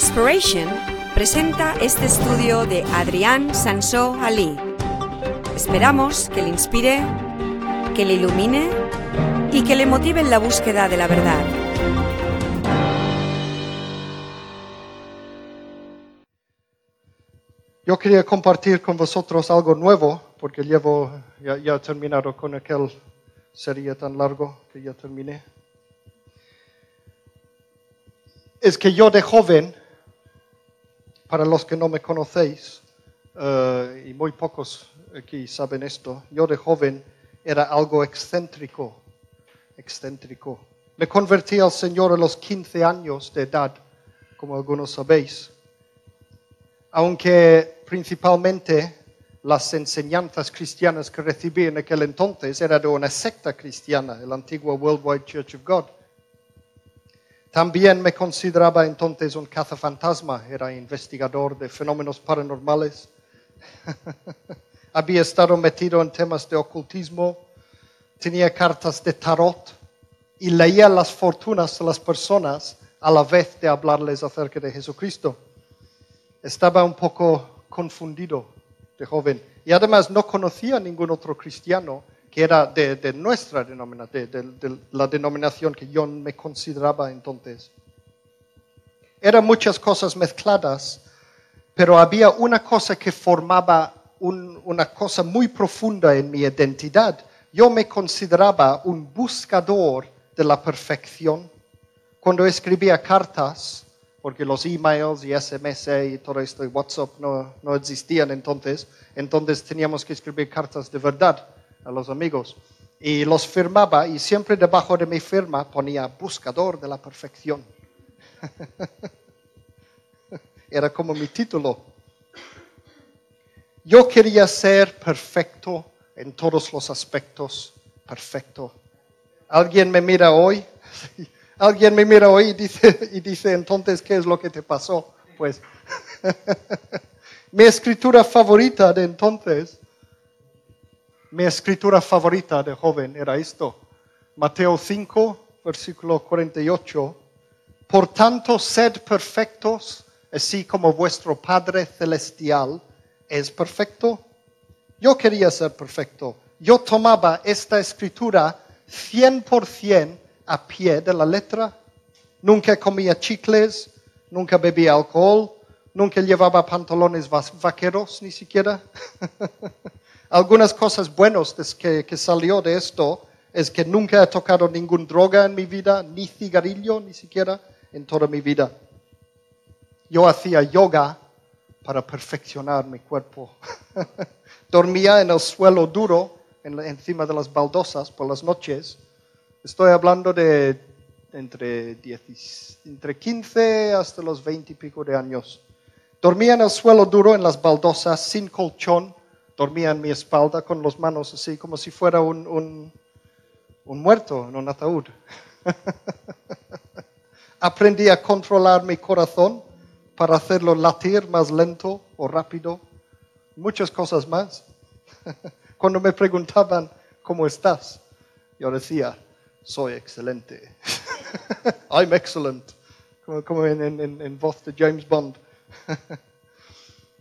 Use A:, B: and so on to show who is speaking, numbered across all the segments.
A: Inspiration presenta este estudio de Adrián Sansó Ali. Esperamos que le inspire, que le ilumine y que le motive en la búsqueda de la verdad.
B: Yo quería compartir con vosotros algo nuevo, porque llevo, ya, ya he terminado con aquel serie tan largo que ya terminé. Es que yo de joven, para los que no me conocéis, eh, y muy pocos aquí saben esto, yo de joven era algo excéntrico, excéntrico. Me convertí al Señor a los 15 años de edad, como algunos sabéis. Aunque principalmente las enseñanzas cristianas que recibí en aquel entonces eran de una secta cristiana, el antiguo Worldwide Church of God. También me consideraba entonces un cazafantasma, era investigador de fenómenos paranormales. Había estado metido en temas de ocultismo, tenía cartas de tarot y leía las fortunas de las personas a la vez de hablarles acerca de Jesucristo. Estaba un poco confundido de joven y además no conocía a ningún otro cristiano que era de, nuestra denominación, de, la denominación que yo me consideraba entonces. Eran muchas cosas mezcladas, pero había una cosa que formaba un, una cosa muy profunda en mi identidad. Yo me consideraba un buscador de la perfección. Cuando escribía cartas, porque los emails y SMS y todo esto, y WhatsApp no existían entonces, entonces teníamos que escribir cartas de verdad a los amigos. Y los firmaba y siempre debajo de mi firma ponía buscador de la perfección. Era como mi título. Yo quería ser perfecto en todos los aspectos, perfecto. ¿Alguien me mira hoy? Alguien me mira hoy y dice, y dice entonces, ¿qué es lo que te pasó? Pues mi escritura favorita de entonces mi escritura favorita de joven era esto. Mateo 5, versículo 48. Por tanto, sed perfectos, así como vuestro Padre Celestial es perfecto. Yo quería ser perfecto. Yo tomaba esta escritura 100% a pie de la letra. Nunca comía chicles, nunca bebía alcohol, nunca llevaba pantalones vaqueros ni siquiera. Algunas cosas buenas que, que salió de esto es que nunca he tocado ninguna droga en mi vida, ni cigarrillo, ni siquiera en toda mi vida. Yo hacía yoga para perfeccionar mi cuerpo. Dormía en el suelo duro, encima de las baldosas por las noches. Estoy hablando de entre, entre 15 hasta los 20 y pico de años. Dormía en el suelo duro, en las baldosas, sin colchón, dormía en mi espalda con las manos así, como si fuera un, un, un muerto en un ataúd. Aprendí a controlar mi corazón para hacerlo latir más lento o rápido. Muchas cosas más. Cuando me preguntaban, ¿cómo estás? Yo decía, soy excelente. I'm excellent. Como, en, en, en voz de James Bond.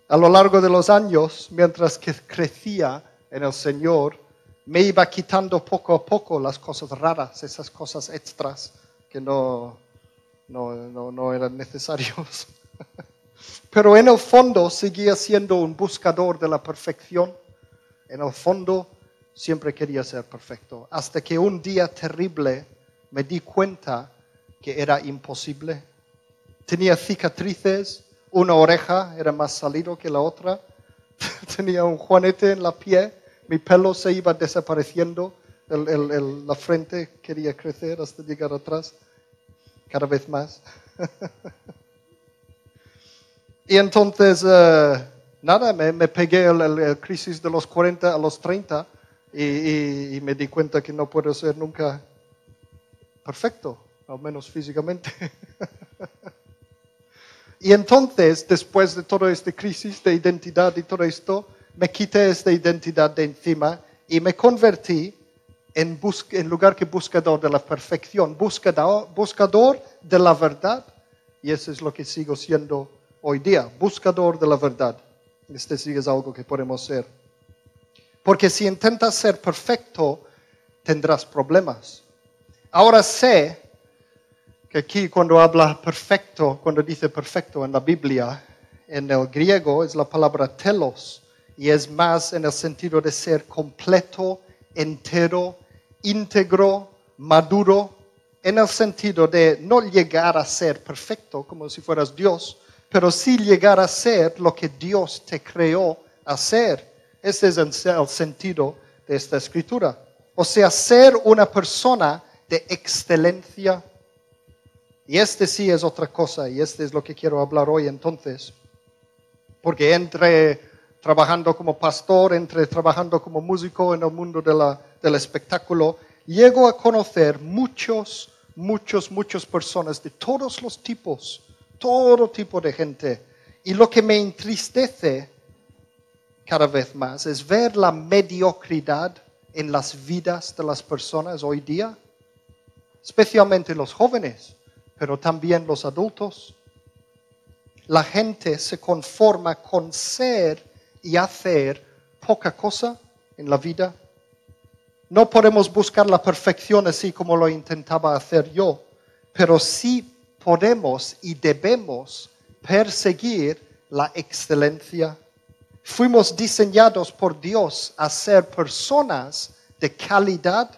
B: A lo largo de los años, mientras que crecía en el Señor, me iba quitando poco a poco las cosas raras, esas cosas extras que no, no, no, eran necesarios. Pero en el fondo seguía siendo un buscador de la perfección. En el fondo siempre quería ser perfecto. Hasta que un día terrible me di cuenta que era imposible. Tenía cicatrices, una oreja era más salido que la otra. Tenía un juanete en la pie. Mi pelo se iba desapareciendo. la frente quería crecer hasta llegar atrás. Cada vez más. y entonces, eh, nada, me, pegué el, crisis de los 40 a los 30 y, y me di cuenta que no puedo ser nunca perfecto, al menos físicamente. Y entonces, después de toda esta crisis de identidad y todo esto, me quité esta identidad de encima y me convertí en, en lugar que buscador de la perfección, buscador, buscador de la verdad Y eso es lo que sigo siendo hoy día, buscador de la verdad. Este sí es algo que podemos ser. Porque si intentas ser perfecto, tendrás problemas. Ahora sé que aquí cuando habla perfecto, cuando dice perfecto en la Biblia, en el griego es la palabra telos y es más en el sentido de ser completo, entero, íntegro, maduro, en el sentido de no llegar a ser perfecto como si fueras Dios, pero sí llegar a ser lo que Dios te creó a ser. Ese es el sentido de esta escritura. O sea, ser una persona de excelencia. Y este sí es otra cosa, y este es lo que quiero hablar hoy entonces. Porque entre trabajando como pastor, entre trabajando como músico en el mundo del espectáculo, llego a conocer muchos, muchos, muchas personas de todos los tipos, todo tipo de gente. Y lo que me entristece cada vez más es ver la mediocridad en las vidas de las personas hoy día, especialmente los jóvenes, pero también los adultos. La gente se conforma con ser y hacer poca cosa en la vida. No podemos buscar la perfección así como lo intentaba hacer yo, pero sí podemos y debemos perseguir la excelencia. Fuimos diseñados por Dios a ser personas de calidad.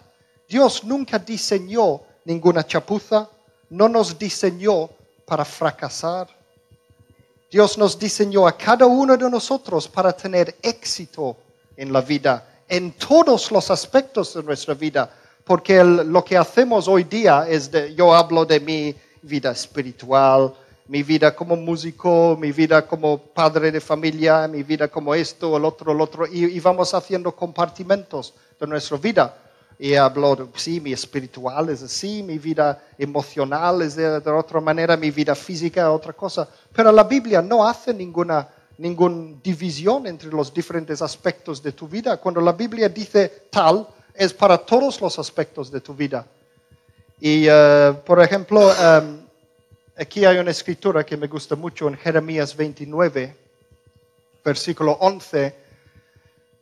B: Dios nunca diseñó ninguna chapuza, no nos diseñó para fracasar. Dios nos diseñó a cada uno de nosotros para tener éxito en la vida, en todos los aspectos de nuestra vida, porque lo que hacemos hoy día es, de, yo hablo de mi vida espiritual, mi vida como músico, mi vida como padre de familia, mi vida como esto, el otro, el otro, y vamos haciendo compartimentos de nuestra vida y sí, mi espiritual es así, mi vida emocional es de, otra manera, mi vida física es otra cosa. Pero la Biblia no hace ninguna, ninguna división entre los diferentes aspectos de tu vida. Cuando la Biblia dice tal, es para todos los aspectos de tu vida. Y, eh, por ejemplo, em, aquí hay una escritura que me gusta mucho en Jeremías 29, versículo 11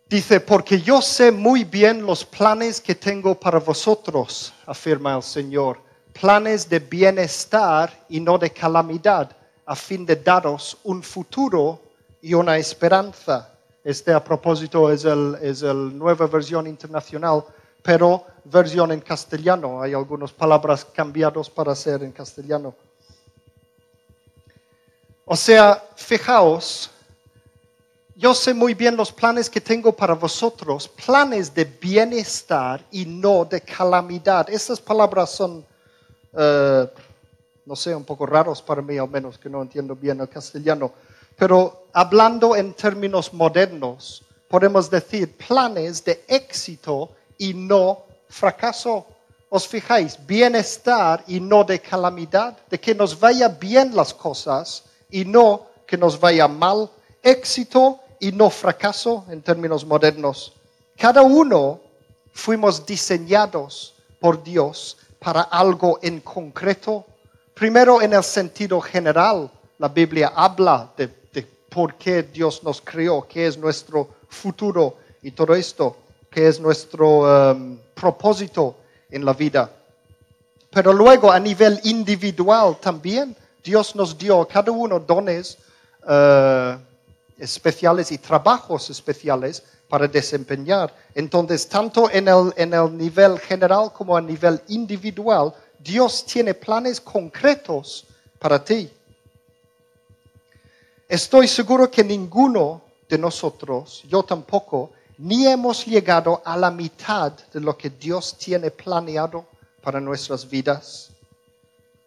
B: Dice, porque yo sé muy bien los planes que tengo para vosotros, afirma el Señor, planes de bienestar y no de calamidad, a fin de daros un futuro y una esperanza. Este a propósito es la es el nueva versión internacional, pero versión en castellano. Hay algunas palabras cambiadas para ser en castellano. O sea, fijaos, yo sé muy bien los planes que tengo para vosotros, planes de bienestar y no de calamidad. Estas palabras son, eh, no sé, un poco raros para mí, al menos que no entiendo bien el castellano. Pero hablando en términos modernos, podemos decir planes de éxito y no fracaso. ¿Os fijáis? Bienestar y no de calamidad, de que nos vaya bien las cosas y no que nos vaya mal. Éxito y no fracaso en términos modernos. Cada uno fuimos diseñados por Dios para algo en concreto. Primero en el sentido general, la Biblia habla de, por qué Dios nos creó, qué es nuestro futuro y todo esto, qué es nuestro um, propósito en la vida. Pero luego a nivel individual también Dios nos dio a cada uno dones uh, especiales y trabajos especiales para desempeñar. Entonces, tanto en el, en el nivel general como a nivel individual, Dios tiene planes concretos para ti. Estoy seguro que ninguno de nosotros, yo tampoco, ni hemos llegado a la mitad de lo que Dios tiene planeado para nuestras vidas.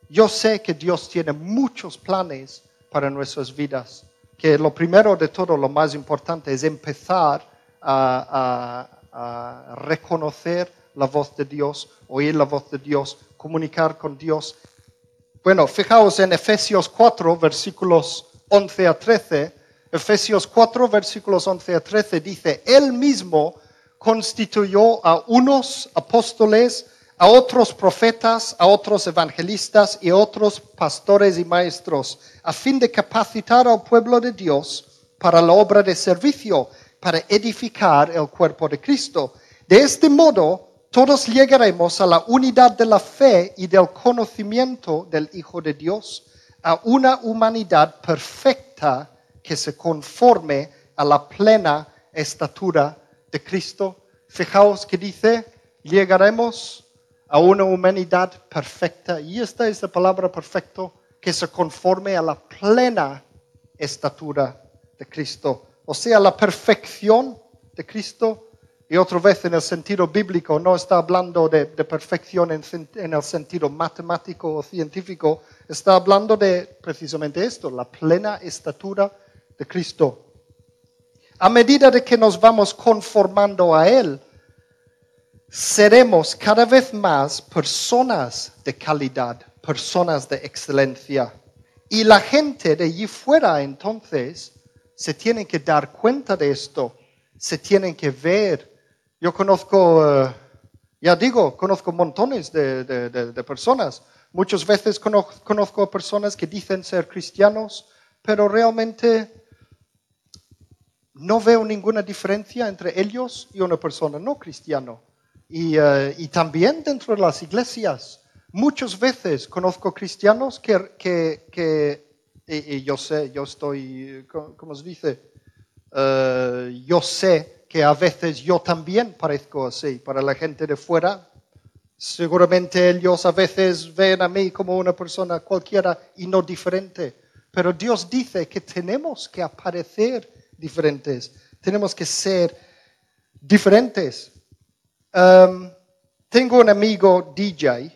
B: Yo sé que Dios tiene muchos planes para nuestras vidas que lo primero de todo, lo más importante, es empezar a, reconocer la voz de Dios, oír la voz de Dios, comunicar con Dios. Bueno, fijaos en Efesios 4, versículos 11 a 13. Efesios 4, versículos 11 a 13 dice, Él mismo constituyó a unos apóstoles, a otros profetas, a otros evangelistas y a otros pastores y maestros, a fin de capacitar al pueblo de Dios para la obra de servicio, para edificar el cuerpo de Cristo. De este modo, todos llegaremos a la unidad de la fe y del conocimiento del Hijo de Dios, a una humanidad perfecta que se conforme a la plena estatura de Cristo. Fijaos que dice, llegaremos a una humanidad perfecta. Y esta es la palabra perfecto, que se conforme a la plena estatura de Cristo. O sea, la perfección de Cristo. Y otra vez en el sentido bíblico, no está hablando de, perfección en, en, el sentido matemático o científico, está hablando de precisamente esto, la plena estatura de Cristo. A medida de que nos vamos conformando a Él, seremos cada vez más personas de calidad, personas de excelencia. Y la gente de allí fuera entonces se tiene que dar cuenta de esto, se tienen que ver. Yo conozco, eh, ya digo, conozco montones de, personas. Muchas veces conozco, conozco personas que dicen ser cristianos, pero realmente no veo ninguna diferencia entre ellos y una persona no cristiano. Eh, y, también dentro de las iglesias. Muchas veces conozco cristianos que, que, y, yo sé, yo estoy, ¿cómo se dice? Eh, yo sé que a veces yo también parezco así. Para la gente de fuera, seguramente ellos a veces ven a mí como una persona cualquiera y no diferente. Pero Dios dice que tenemos que aparecer diferentes, tenemos que ser diferentes. Um, tengo un amigo DJ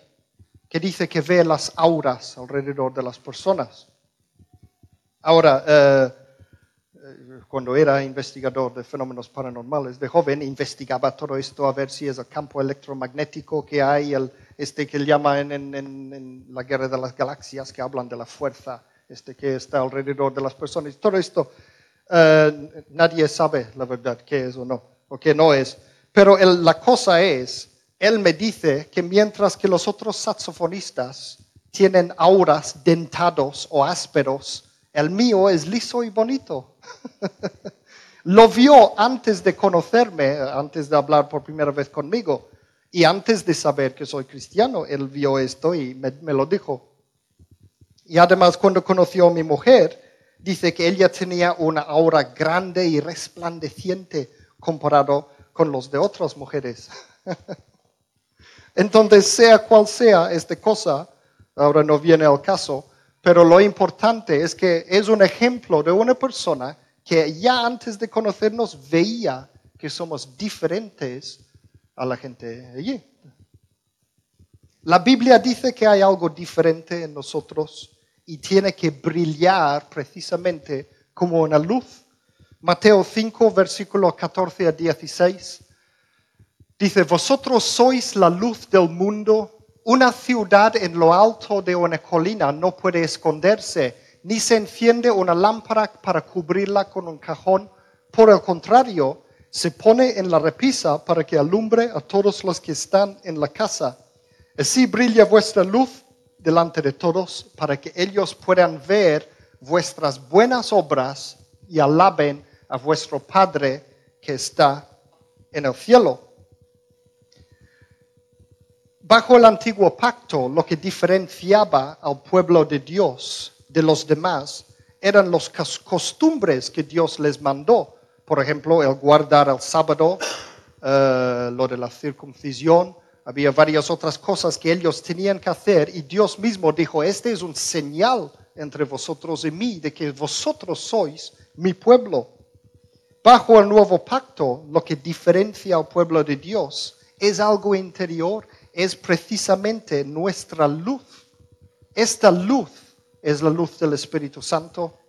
B: que dice que ve las auras alrededor de las personas. Ahora, eh, cuando era investigador de fenómenos paranormales de joven, investigaba todo esto a ver si es el campo electromagnético que hay, el, este que llaman en, en, la guerra de las galaxias, que hablan de la fuerza este que está alrededor de las personas. Todo esto, eh, nadie sabe la verdad qué es o no, o qué no es. Pero la cosa es, él me dice que mientras que los otros saxofonistas tienen auras dentados o ásperos, el mío es liso y bonito. Lo vio antes de conocerme, antes de hablar por primera vez conmigo. Y antes de saber que soy cristiano, él vio esto y me, me, lo dijo. Y además cuando conoció a mi mujer, dice que ella tenía una aura grande y resplandeciente comparado con los de otras mujeres. Entonces, sea cual sea esta cosa, ahora no viene al caso, pero lo importante es que es un ejemplo de una persona que ya antes de conocernos veía que somos diferentes a la gente allí. La Biblia dice que hay algo diferente en nosotros y tiene que brillar precisamente como una luz. Mateo 5, versículo 14 a 16. Dice, vosotros sois la luz del mundo. Una ciudad en lo alto de una colina no puede esconderse, ni se enciende una lámpara para cubrirla con un cajón. Por el contrario, se pone en la repisa para que alumbre a todos los que están en la casa. Así brilla vuestra luz delante de todos, para que ellos puedan ver vuestras buenas obras y alaben a vuestro Padre que está en el cielo. Bajo el antiguo pacto, lo que diferenciaba al pueblo de Dios de los demás eran las costumbres que Dios les mandó. Por ejemplo, el guardar el sábado, eh, lo de la circuncisión. Había varias otras cosas que ellos tenían que hacer y Dios mismo dijo, este es un señal entre vosotros y mí de que vosotros sois mi pueblo. Bajo el nuevo pacto, lo que diferencia al pueblo de Dios es algo interior, es precisamente nuestra luz. Esta luz es la luz del Espíritu Santo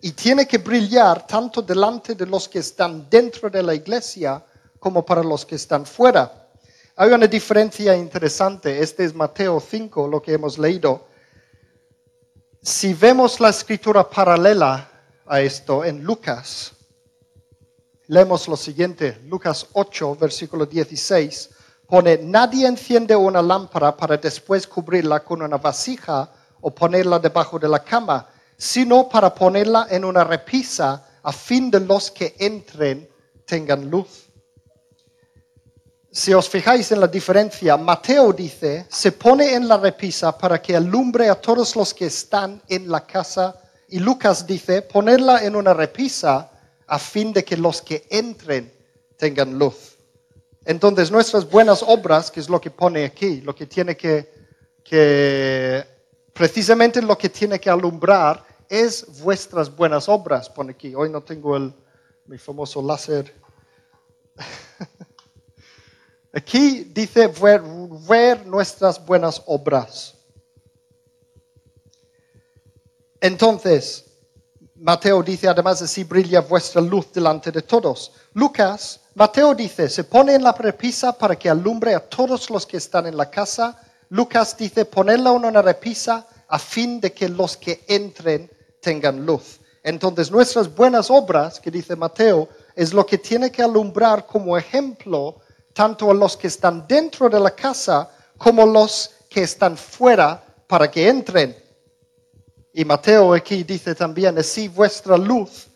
B: y tiene que brillar tanto delante de los que están dentro de la iglesia como para los que están fuera. Hay una diferencia interesante. Este es Mateo 5, lo que hemos leído. Si vemos la escritura paralela a esto en Lucas, Leemos lo siguiente, Lucas 8, versículo 16. pone, nadie enciende una lámpara para después cubrirla con una vasija o ponerla debajo de la cama, sino para ponerla en una repisa a fin de los que entren tengan luz. Si os fijáis en la diferencia, Mateo dice, se pone en la repisa para que alumbre a todos los que están en la casa. Y Lucas dice, ponerla en una repisa a fin de que los que entren tengan luz. Entonces nuestras buenas obras, que es lo que pone aquí, lo que tiene que, que precisamente lo que tiene que alumbrar es vuestras buenas obras, pone aquí. Hoy no tengo el, mi famoso láser. Aquí dice ver, nuestras buenas obras. Entonces, Mateo dice además así brilla vuestra luz delante de todos. Lucas, Mateo dice, se pone en la repisa para que alumbre a todos los que están en la casa. Lucas dice, ponerla en una repisa a fin de que los que entren tengan luz. Entonces, nuestras buenas obras, que dice Mateo, es lo que tiene que alumbrar como ejemplo tanto a los que están dentro de la casa como los que están fuera para que entren. Y Mateo aquí dice también, así vuestra luz,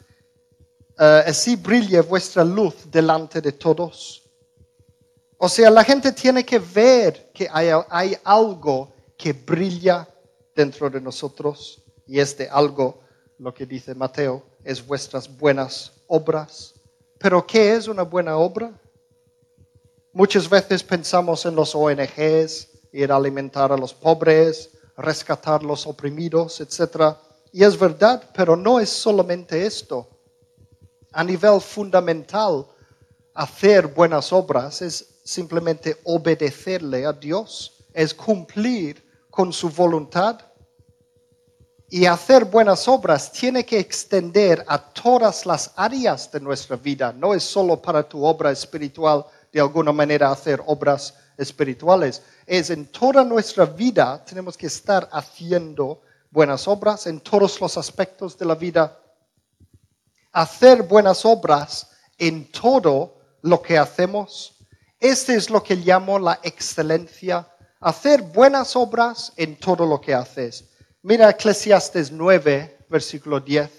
B: así brille vuestra luz delante de todos. O sea, la gente tiene que ver que hay, hay algo que brilla dentro de nosotros. Y este algo, lo que dice Mateo, es vuestras buenas obras. Pero ¿qué es una buena obra? Muchas veces pensamos en los ONGs, ir a alimentar a los pobres, rescatar los oprimidos, etc. Y es verdad, pero no es solamente esto. A nivel fundamental, hacer buenas obras es simplemente obedecerle a Dios, es cumplir con su voluntad. Y hacer buenas obras tiene que extender a todas las áreas de nuestra vida, no es solo para tu obra espiritual de alguna manera hacer obras espirituales. Es en toda nuestra vida tenemos que estar haciendo buenas obras en todos los aspectos de la vida. Hacer buenas obras en todo lo que hacemos. Este es lo que llamo la excelencia. Hacer buenas obras en todo lo que haces. Mira Eclesiastes 9, versículo 10.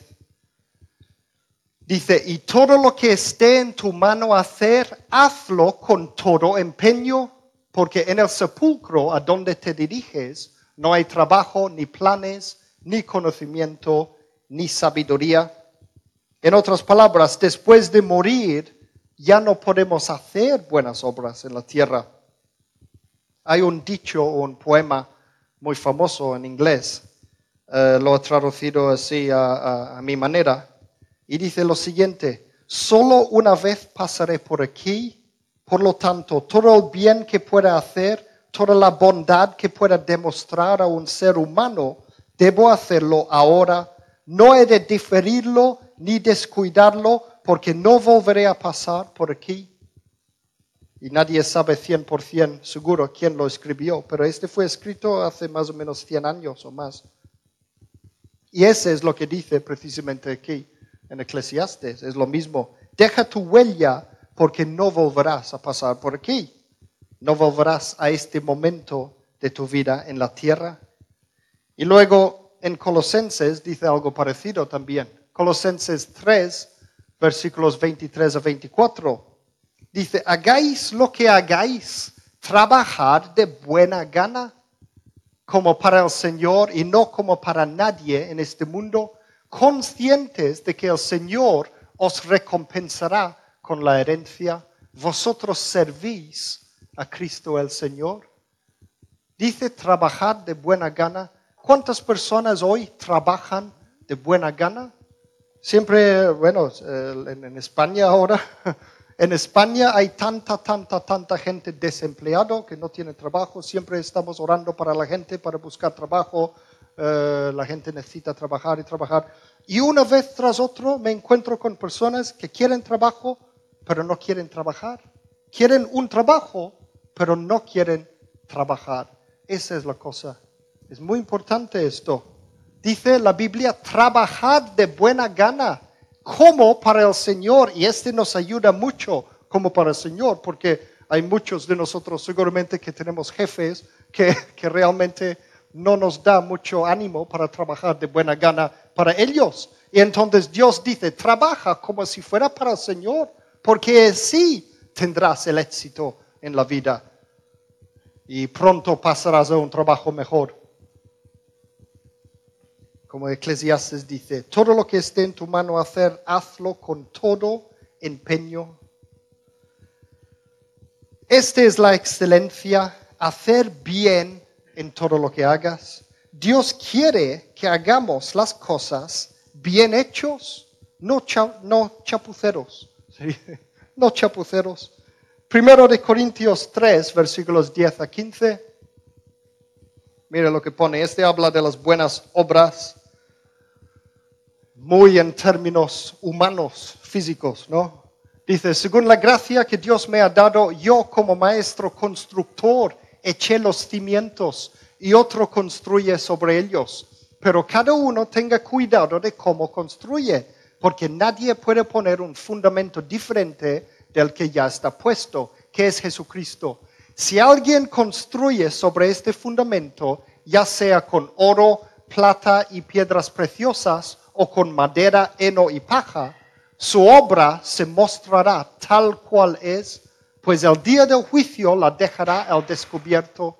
B: Dice, y todo lo que esté en tu mano hacer, hazlo con todo empeño, porque en el sepulcro a donde te diriges no hay trabajo, ni planes, ni conocimiento, ni sabiduría. En otras palabras, después de morir, ya no podemos hacer buenas obras en la tierra. Hay un dicho o un poema muy famoso en inglés, eh, lo he traducido así a mi manera y dice lo siguiente, solo una vez pasaré por aquí, por lo tanto, todo el bien que pueda hacer, toda la bondad que pueda demostrar a un ser humano, debo hacerlo ahora. No he de diferirlo ni descuidarlo porque no volveré a pasar por aquí. Y nadie sabe 100% seguro quién lo escribió, pero este fue escrito hace más o menos 100 años o más. Y ese es lo que dice precisamente aquí en Eclesiastes. Es lo mismo. Deja tu huella porque no volverás a pasar por aquí. No volverás a este momento de tu vida en la tierra. Y luego en Colosenses dice algo parecido también. Colosenses 3, versículos 23 a 24. Dice, hagáis lo que hagáis, trabajad de buena gana, como para el Señor y no como para nadie en este mundo conscientes de que el Señor os recompensará con la herencia, vosotros servís a Cristo el Señor. Dice trabajar de buena gana. ¿Cuántas personas hoy trabajan de buena gana? Siempre, bueno, en, España ahora, en España hay tanta, tanta, tanta gente desempleado que no tiene trabajo. Siempre estamos orando para la gente para buscar trabajo, eh, la gente necesita trabajar y trabajar. Y una vez tras otro me encuentro con personas que quieren trabajo, pero no quieren trabajar. Quieren un trabajo, pero no quieren trabajar. Esa es la cosa. Es muy importante esto. Dice la Biblia, trabajad de buena gana, como para el Señor. Y este nos ayuda mucho como para el Señor, porque hay muchos de nosotros seguramente que tenemos jefes que, que realmente no nos da mucho ánimo para trabajar de buena gana para ellos. Y entonces Dios dice, trabaja como si fuera para el Señor, porque sí tendrás el éxito en la vida y pronto pasarás a un trabajo mejor. Como Eclesiastes dice, todo lo que esté en tu mano hacer, hazlo con todo empeño. Esta es la excelencia, hacer bien en todo lo que hagas. Dios quiere que hagamos las cosas bien hechos, no, no chapuceros. No chapuceros. Primero de Corintios 3, versículos 10 a 15. Mire lo que pone. Este habla de las buenas obras, muy en términos humanos, físicos, ¿no? Dice, según la gracia que Dios me ha dado, yo como maestro constructor eché los cimientos y otro construye sobre ellos. Pero cada uno tenga cuidado de cómo construye, porque nadie puede poner un fundamento diferente del que ya está puesto, que es Jesucristo. Si alguien construye sobre este fundamento, ya sea con oro, plata y piedras preciosas, o con madera, heno y paja, su obra se mostrará tal cual es, pues el día del juicio la dejará al descubierto.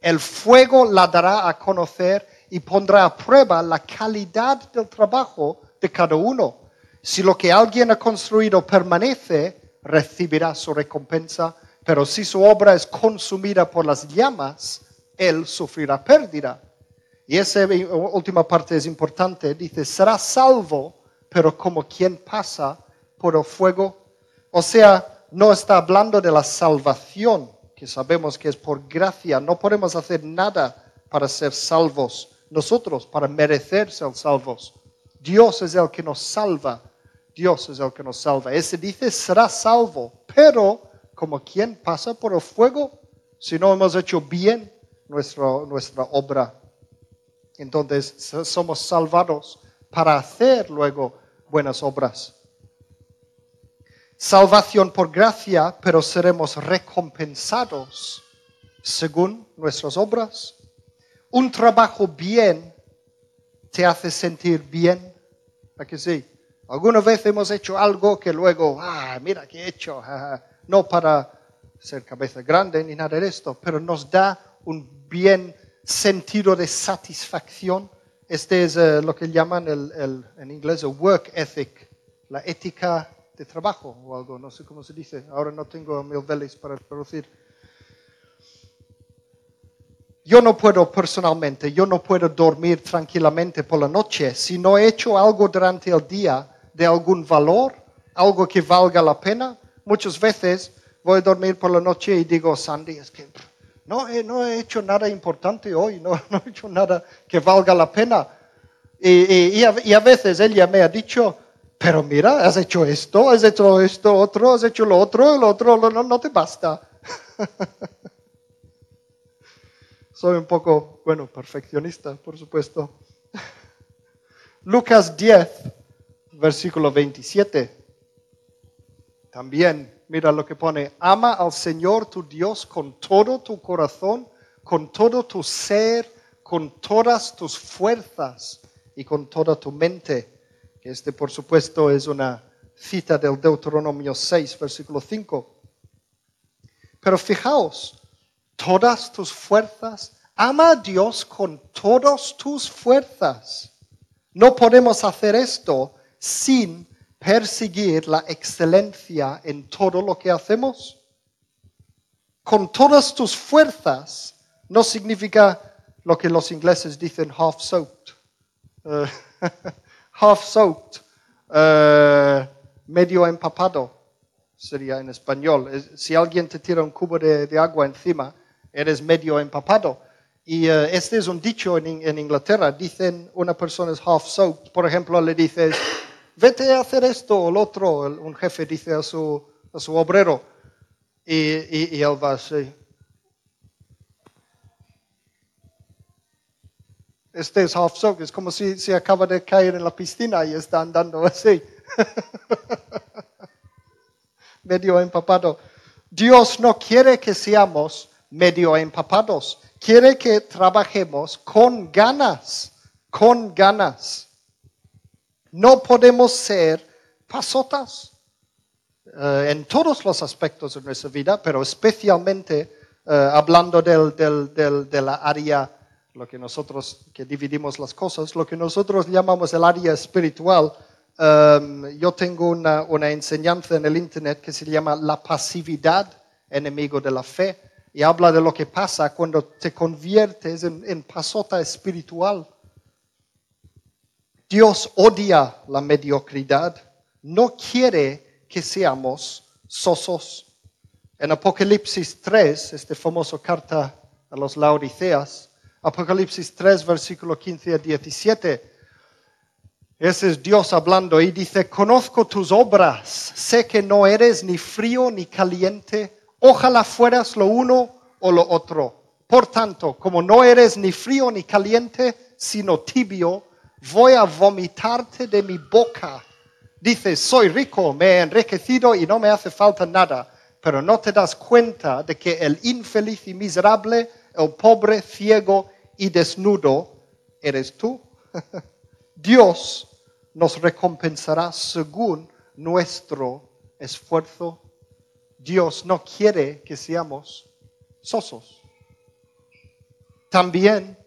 B: El fuego la dará a conocer y pondrá a prueba la calidad del trabajo de cada uno. Si lo que alguien ha construido permanece, recibirá su recompensa, pero si su obra es consumida por las llamas, él sufrirá pérdida. Y esa última parte es importante. Dice, será salvo, pero como quien pasa por el fuego. O sea, no está hablando de la salvación, que sabemos que es por gracia. No podemos hacer nada para ser salvos nosotros, para merecer ser salvos. Dios es el que nos salva Dios es el que nos salva. Ese dice, será salvo, pero como quien pasa por el fuego, si no hemos hecho bien nuestra, nuestra obra. Entonces somos salvados para hacer luego buenas obras. Salvación por gracia, pero seremos recompensados según nuestras obras. Un trabajo bien te hace sentir bien. ¿A que sí? Alguna vez hemos hecho algo que luego, ah, mira qué he hecho, no para ser cabeza grande ni nada de esto, pero nos da un bien sentido de satisfacción. Este es eh, lo que llaman el, en inglés el work ethic, la ética de trabajo o algo, no sé cómo se dice. Ahora no tengo mil veles para traducir. Yo no puedo personalmente, yo no puedo dormir tranquilamente por la noche si no he hecho algo durante el día de algún valor, algo que valga la pena. Muchas veces voy a dormir por la noche y digo, Sandy, es que no, no he hecho nada importante hoy, no, he hecho nada que valga la pena. Y, y, a, veces ella me ha dicho, pero mira, has hecho esto, has hecho esto, otro, has hecho lo otro, lo otro, no, no te basta. Soy un poco, bueno, perfeccionista, por supuesto. Lucas 10, versículo 27. También, mira lo que pone, ama al Señor tu Dios con todo tu corazón, con todo tu ser, con todas tus fuerzas y con toda tu mente. Este, por supuesto, es una cita del Deuteronomio 6, versículo 5. Pero fijaos, todas tus fuerzas, ama a Dios con todas tus fuerzas. No podemos hacer esto sin perseguir la excelencia en todo lo que hacemos? Con todas tus fuerzas no significa lo que los ingleses dicen half soaked. Eh, half soaked, eh, medio empapado sería en español. Si alguien te tira un cubo de, agua encima, eres medio empapado. Y eh, este es un dicho en, en, Inglaterra. Dicen una persona es half soaked. Por ejemplo, le dices, vete a hacer esto o lo otro, un jefe dice a su, a su obrero, y, y, él va así. Este es half soak, es como si se acaba de caer en la piscina y está andando así. Medio empapado. Dios no quiere que seamos medio empapados. Quiere que trabajemos con ganas, con ganas. No podemos ser pasotas eh, en todos los aspectos de nuestra vida, pero especialmente eh, hablando del, del, del, de la área, lo que nosotros, que dividimos las cosas, lo que nosotros llamamos el área espiritual. Um, yo tengo una, una enseñanza en el Internet que se llama La pasividad, enemigo de la fe, y habla de lo que pasa cuando te conviertes en, pasota espiritual. Dios odia la mediocridad, no quiere que seamos sosos. En Apocalipsis 3, esta famosa carta a los Laodiceas, Apocalipsis 3, versículo 15 a 17, ese es Dios hablando y dice, conozco tus obras, sé que no eres ni frío ni caliente, ojalá fueras lo uno o lo otro. Por tanto, como no eres ni frío ni caliente, sino tibio, voy a vomitarte de mi boca. Dice, soy rico, me he enriquecido y no me hace falta nada, pero no te das cuenta de que el infeliz y miserable, el pobre, ciego y desnudo, eres tú. Dios nos recompensará según nuestro esfuerzo. Dios no quiere que seamos sosos. También,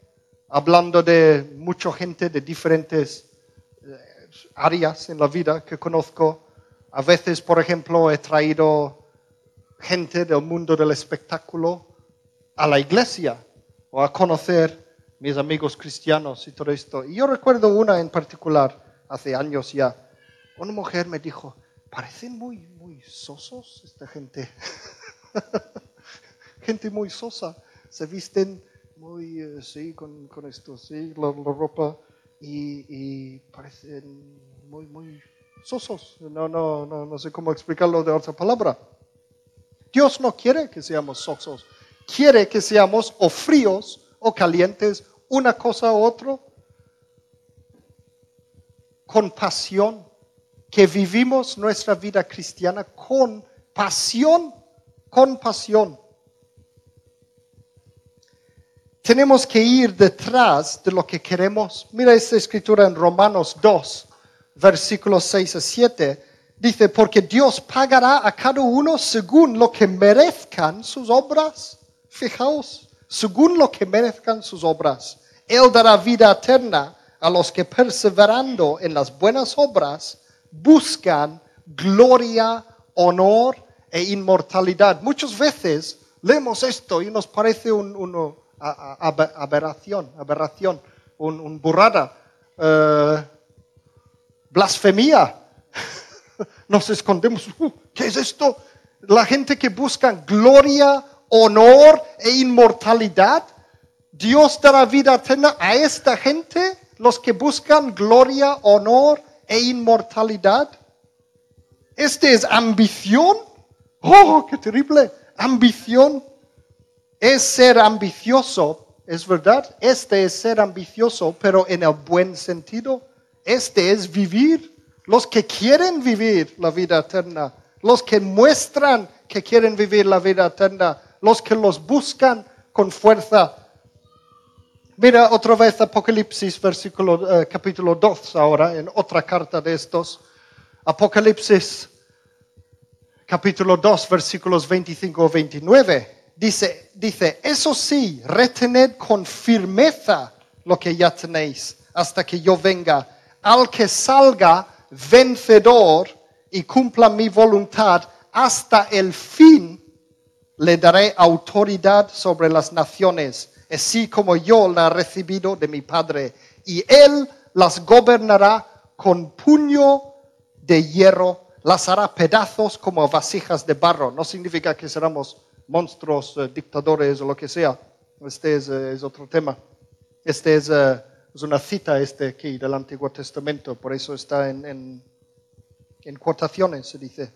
B: hablando de mucha gente de diferentes eh, áreas en la vida que conozco, a veces, por ejemplo, he traído gente del mundo del espectáculo a la iglesia o a conocer mis amigos cristianos y todo esto. Y yo recuerdo una en particular hace años ya, una mujer me dijo, parecen muy, muy sosos esta gente. gente muy sosa, se visten muy, eh, sí, con, con, esto, sí, la, ropa y, parecen muy, muy sosos. No, no, no, no sé cómo explicarlo de otra palabra. Dios no quiere que seamos sosos, quiere que seamos o fríos o calientes, una cosa u otra con pasión, que vivimos nuestra vida cristiana con pasión, con pasión. Tenemos que ir detrás de lo que queremos. Mira esta escritura en Romanos 2, versículos 6 a 7. Dice, porque Dios pagará a cada uno según lo que merezcan sus obras. Fijaos, según lo que merezcan sus obras. Él dará vida eterna a los que perseverando en las buenas obras buscan gloria, honor e inmortalidad. Muchas veces leemos esto y nos parece una aberración, aberración, un, burrada, eh, blasfemia. Nos escondemos, uh, ¿qué es esto? La gente que busca gloria, honor e inmortalidad, Dios dará vida eterna a esta gente los que buscan gloria, honor e inmortalidad. Este es ambición. Oh, qué terrible. Ambición es ser ambicioso, es verdad. Este es ser ambicioso, pero en el buen sentido. Este es vivir. Los que quieren vivir la vida eterna, los que muestran que quieren vivir la vida eterna, los que los buscan con fuerza Mira otra vez Apocalipsis, versículo, eh, capítulo 2 ahora, en otra carta de estos. Apocalipsis, capítulo 2, versículos 25 o 29. Dice, dice, eso sí, retened con firmeza lo que ya tenéis hasta que yo venga. Al que salga vencedor y cumpla mi voluntad hasta el fin, le daré autoridad sobre las naciones así como yo la he recibido de mi Padre, y Él las gobernará con puño de hierro, las hará pedazos como vasijas de barro. No significa que seramos monstruos, eh, dictadores o lo que sea. Este es, eh, otro tema. Este es, eh, es, una cita este aquí del Antiguo Testamento, por eso está en, en, en cuotaciones, se dice.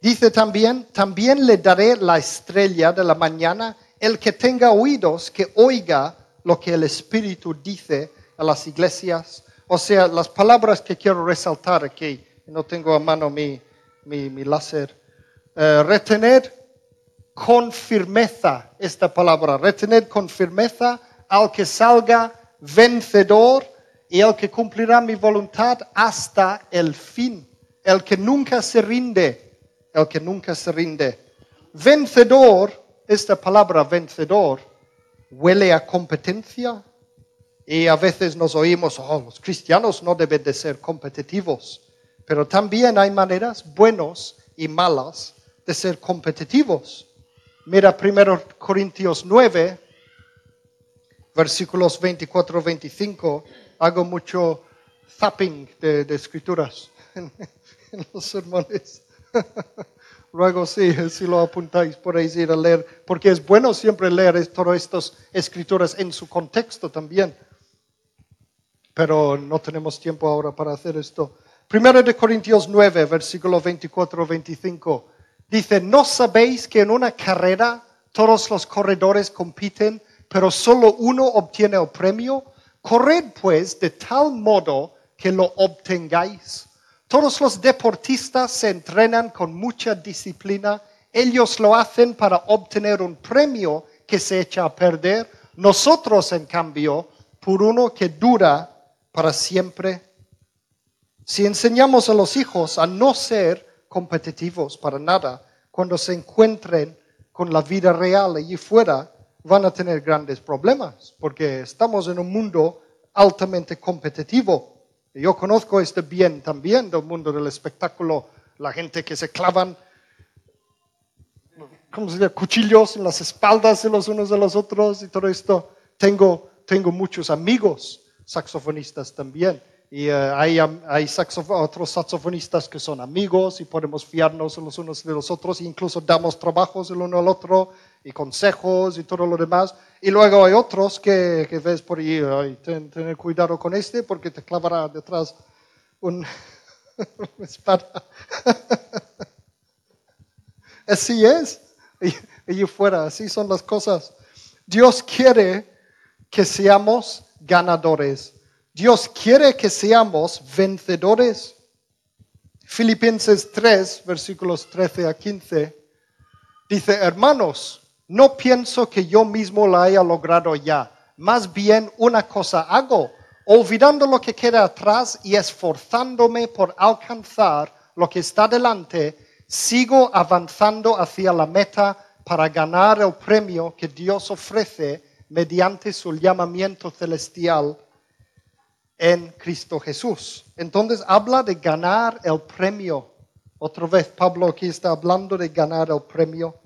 B: Dice también, también le daré la estrella de la mañana el que tenga oídos, que oiga lo que el Espíritu dice a las iglesias. O sea, las palabras que quiero resaltar aquí, no tengo a mano mi, mi, láser. Eh, retener con firmeza esta palabra. Retened con firmeza al que salga vencedor y el que cumplirá mi voluntad hasta el fin. El que nunca se rinde, el que nunca se rinde. Vencedor, esta palabra vencedor, huele a competencia y a veces nos oímos, oh, los cristianos no deben de ser competitivos, pero también hay maneras buenos y malas de ser competitivos. Mira 1 Corintios 9, versículos 24-25. Hago mucho zapping de, escrituras en, los sermones. Luego sí, si lo apuntáis, podéis ir a leer, porque es bueno siempre leer todas estas escrituras en su contexto también. Pero no tenemos tiempo ahora para hacer esto. Primero de Corintios 9, versículo 24-25. Dice, ¿no sabéis que en una carrera todos los corredores compiten, pero solo uno obtiene el premio? Corred pues de tal modo que lo obtengáis. Todos los deportistas se entrenan con mucha disciplina. Ellos lo hacen para obtener un premio que se echa a perder. Nosotros, en cambio, por uno que dura para siempre. Si enseñamos a los hijos a no ser competitivos para nada. Cuando se encuentren con la vida real allí fuera, van a tener grandes problemas, porque estamos en un mundo altamente competitivo. Yo conozco este bien también del mundo del espectáculo, la gente que se clavan ¿cómo se llama? cuchillos en las espaldas de los unos de los otros y todo esto. Tengo, tengo muchos amigos saxofonistas también y eh, hay, hay otros saxofonistas que son amigos y podemos fiarnos los unos de los otros, incluso damos trabajos el uno al otro y consejos y todo lo demás. Y luego hay otros que, que ves por ahí, ten, cuidado con este porque te clavará detrás un, una espada. así es, y, y fuera, así son las cosas. Dios quiere que seamos ganadores Dios quiere que seamos vencedores. Filipenses 3, versículos 13 a 15, dice, hermanos, no pienso que yo mismo la haya logrado ya, más bien una cosa hago, olvidando lo que queda atrás y esforzándome por alcanzar lo que está delante, sigo avanzando hacia la meta para ganar el premio que Dios ofrece mediante su llamamiento celestial en Cristo Jesús. Entonces habla de ganar el premio. Otra vez Pablo aquí está hablando de ganar el premio.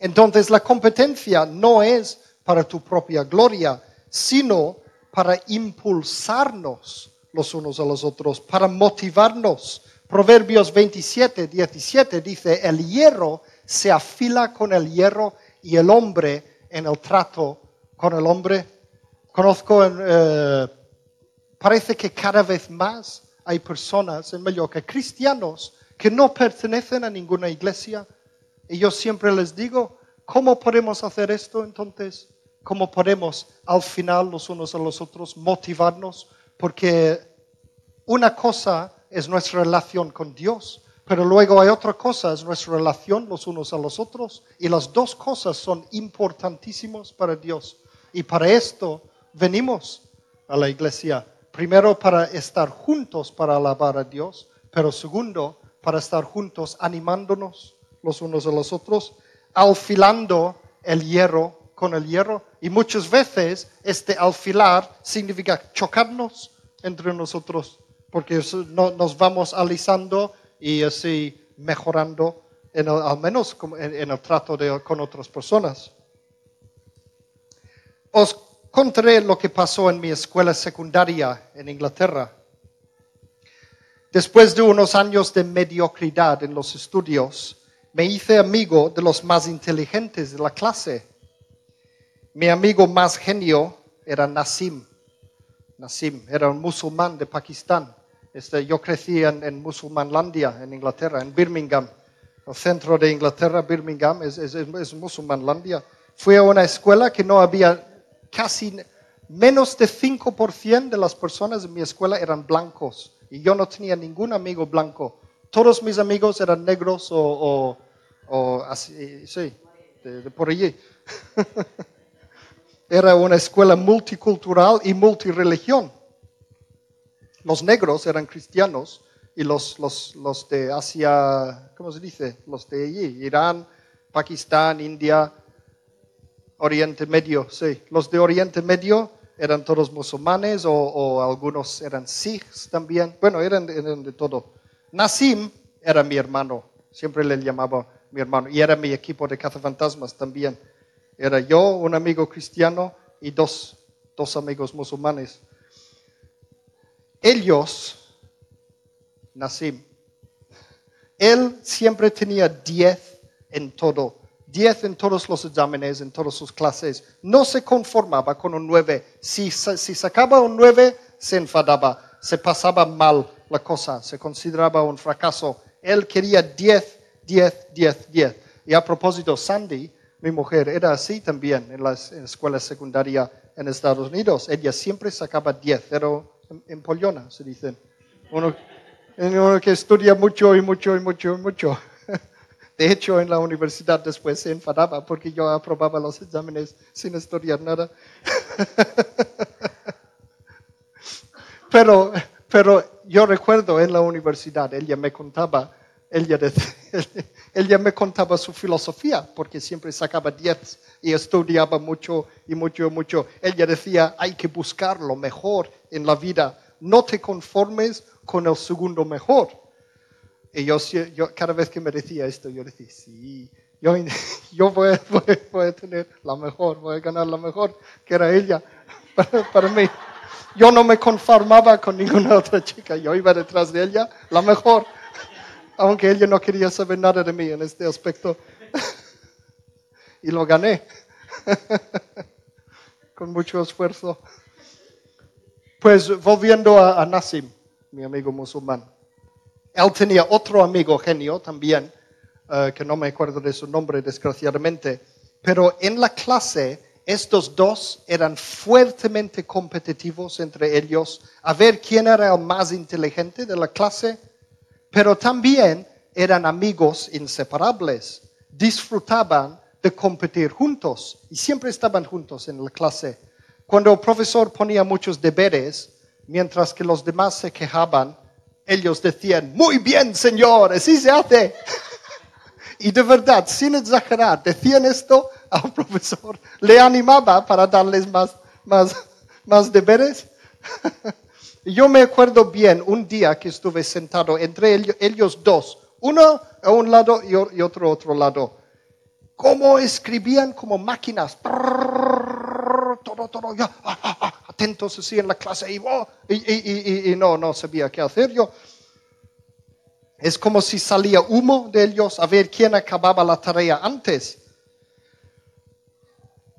B: Entonces la competencia no es para tu propia gloria, sino para impulsarnos los unos a los otros, para motivarnos. Proverbios 27, 17 dice, el hierro se afila con el hierro y el hombre en el trato con el hombre. Conozco eh, parece que cada vez más hay personas en Mallorca, cristianos, que no pertenecen a ninguna iglesia. Y yo siempre les digo, ¿cómo podemos hacer esto entonces? ¿Cómo podemos al final los unos a los otros motivarnos? Porque una cosa es nuestra relación con Dios, pero luego hay otra cosa, es nuestra relación los unos a los otros. Y las dos cosas son importantísimas para Dios. Y para esto venimos a la iglesia Primero, para estar juntos para alabar a Dios, pero segundo, para estar juntos animándonos los unos a los otros, alfilando el hierro con el hierro. Y muchas veces este alfilar significa chocarnos entre nosotros, porque nos vamos alisando y así mejorando, al menos en, el trato con otras personas. Os contaré lo que pasó en mi escuela secundaria en Inglaterra. Después de unos años de mediocridad en los estudios, me hice amigo de los más inteligentes de la clase. Mi amigo más genio era Nassim. Nassim era un musulmán de Pakistán. Este, yo crecí en, Musulmanlandia, en Inglaterra, en Birmingham. El centro de Inglaterra, Birmingham, es, es, Musulmanlandia. Fui a una escuela que no había casi menos de 5% de las personas en mi escuela eran blancos y yo no tenía ningún amigo blanco. Todos mis amigos eran negros o así, sí, de, por allí. Era una escuela multicultural y multireligión. Los negros eran cristianos y los, los, los de Asia, ¿cómo se dice? Los de allí, Irán, Pakistán, India, Oriente Medio, sí. Los de Oriente Medio eran todos musulmanes o, o algunos eran sikhs también. Bueno, eran, eran de todo. Nasim era mi hermano, siempre le llamaba mi hermano, y era mi equipo de cazafantasmas también. Era yo, un amigo cristiano y dos, dos amigos musulmanes. Ellos, Nasim, él siempre tenía diez en todo, diez en todos los exámenes, en todas sus clases. No se conformaba con un nueve. Si, si sacaba un nueve, se enfadaba, se pasaba mal la cosa, se consideraba un fracaso. Él quería diez, diez, diez, diez. Y a propósito, Sandy, mi mujer, era así también en la escuela secundaria en Estados Unidos. Ella siempre sacaba diez, pero en pollona, se dice. Uno, uno que estudia mucho y mucho y mucho y mucho. De hecho, en la universidad después se enfadaba porque yo aprobaba los exámenes sin estudiar nada. Pero, pero yo recuerdo en la universidad, ella me contaba, ella, ella me contaba su filosofía, porque siempre sacaba 10 y estudiaba mucho y mucho y mucho. Ella decía, hay que buscar lo mejor en la vida, no te conformes con el segundo mejor. Y yo, yo cada vez que me decía esto, yo decía, sí, yo, yo voy, voy, a tener la mejor, voy a ganar la mejor, que era ella para, para mí. Yo no me conformaba con ninguna otra chica, yo iba detrás de ella, la mejor, aunque ella no quería saber nada de mí en este aspecto. Y lo gané, con mucho esfuerzo. Pues volviendo a, a Nassim, mi amigo musulmán. Él tenía otro amigo genio también, uh, que no me acuerdo de su nombre desgraciadamente, pero en la clase estos dos eran fuertemente competitivos entre ellos a ver quién era el más inteligente de la clase, pero también eran amigos inseparables. Disfrutaban de competir juntos y siempre estaban juntos en la clase. Cuando el profesor ponía muchos deberes, mientras que los demás se quejaban, ellos decían, muy bien, señor, así se hace. y de verdad, sin exagerar, decían esto al profesor, le animaba para darles más, más, más deberes. yo me acuerdo bien un día que estuve sentado entre ellos, dos, uno a un lado y otro a otro lado. Cómo escribían como máquinas. Todo, todo, ah, ah, ah, atentos así en la clase y, oh, y, no, no sabía qué hacer yo. Es como si salía humo de ellos a ver quién acababa la tarea antes.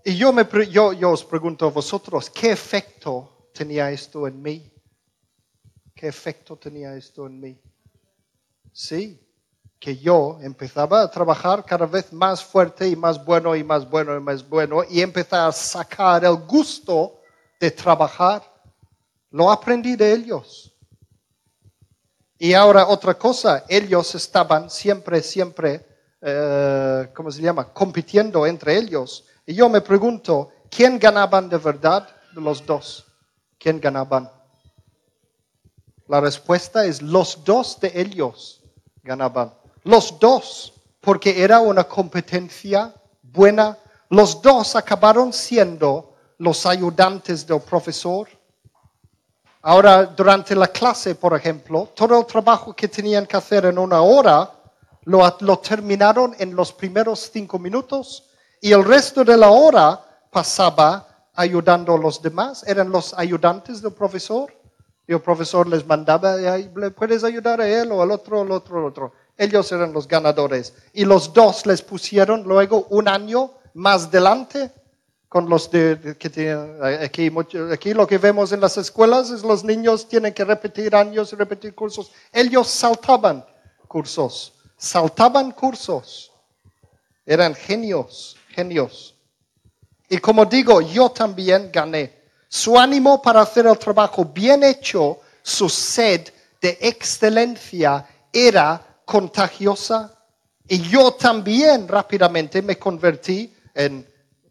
B: Y yo, me, yo, yo os pregunto a vosotros, ¿qué efecto tenía esto en mí? ¿Qué efecto tenía esto en mí? Sí, que yo empezaba a trabajar cada vez más fuerte y más bueno y más bueno y más bueno y empezaba a sacar el gusto de trabajar. Lo aprendí de ellos. Y ahora otra cosa, ellos estaban siempre, siempre, eh, ¿cómo se llama?, compitiendo entre ellos. Y yo me pregunto, ¿quién ganaban de verdad de los dos? ¿Quién ganaban? La respuesta es los dos de ellos ganaban. Los dos, porque era una competencia buena. Los dos acabaron siendo los ayudantes del profesor. Ahora, durante la clase, por ejemplo, todo el trabajo que tenían que hacer en una hora lo, lo terminaron en los primeros cinco minutos y el resto de la hora pasaba ayudando a los demás, eran los ayudantes del profesor. Y el profesor les mandaba, ¿le puedes ayudar a él o al otro, al otro, al otro? Ellos eran los ganadores. Y los dos les pusieron luego un año más delante con los que tienen aquí, aquí lo que vemos en las escuelas es los niños tienen que repetir años y repetir cursos. Ellos saltaban cursos, saltaban cursos. Eran genios genios. Y como digo, yo también gané. Su ánimo para hacer el trabajo bien hecho, su sed de excelencia era contagiosa Y yo también rápidamente me convertí en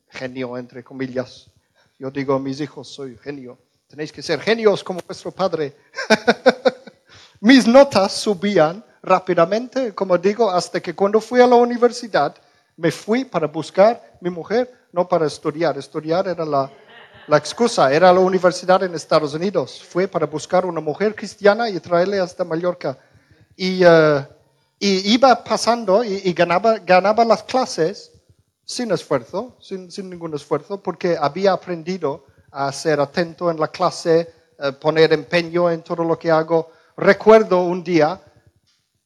B: genio, entre comillas. Yo digo a mis hijos, soy genio. Tenéis que ser genios como vuestro padre. mis notas subían rápidamente, como digo, hasta que cuando fui a la universidad, me fui para buscar mi mujer, no para estudiar. Estudiar era la, la excusa, era la universidad en Estados Unidos. Fui para buscar una mujer cristiana y traerle hasta Mallorca. Y, eh, y iba pasando y, y, ganaba, ganaba las clases sin esfuerzo, sin, sin, ningún esfuerzo, porque había aprendido a ser atento en la clase, eh, poner empeño en todo lo que hago. Recuerdo un día,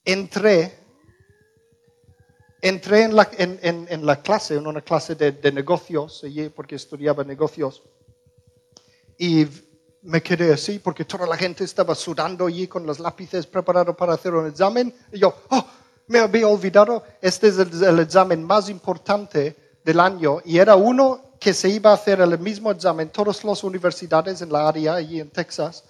B: entré entré en la, en, en, en la, clase, en una clase de, de, negocios, porque estudiaba negocios, y me quedé así porque toda la gente estaba sudando allí con los lápices preparados para hacer un examen. Y yo, oh, me había olvidado, este es el, el examen más importante del año y era uno que se iba a hacer el mismo examen en todas las universidades en la área, allí en Texas.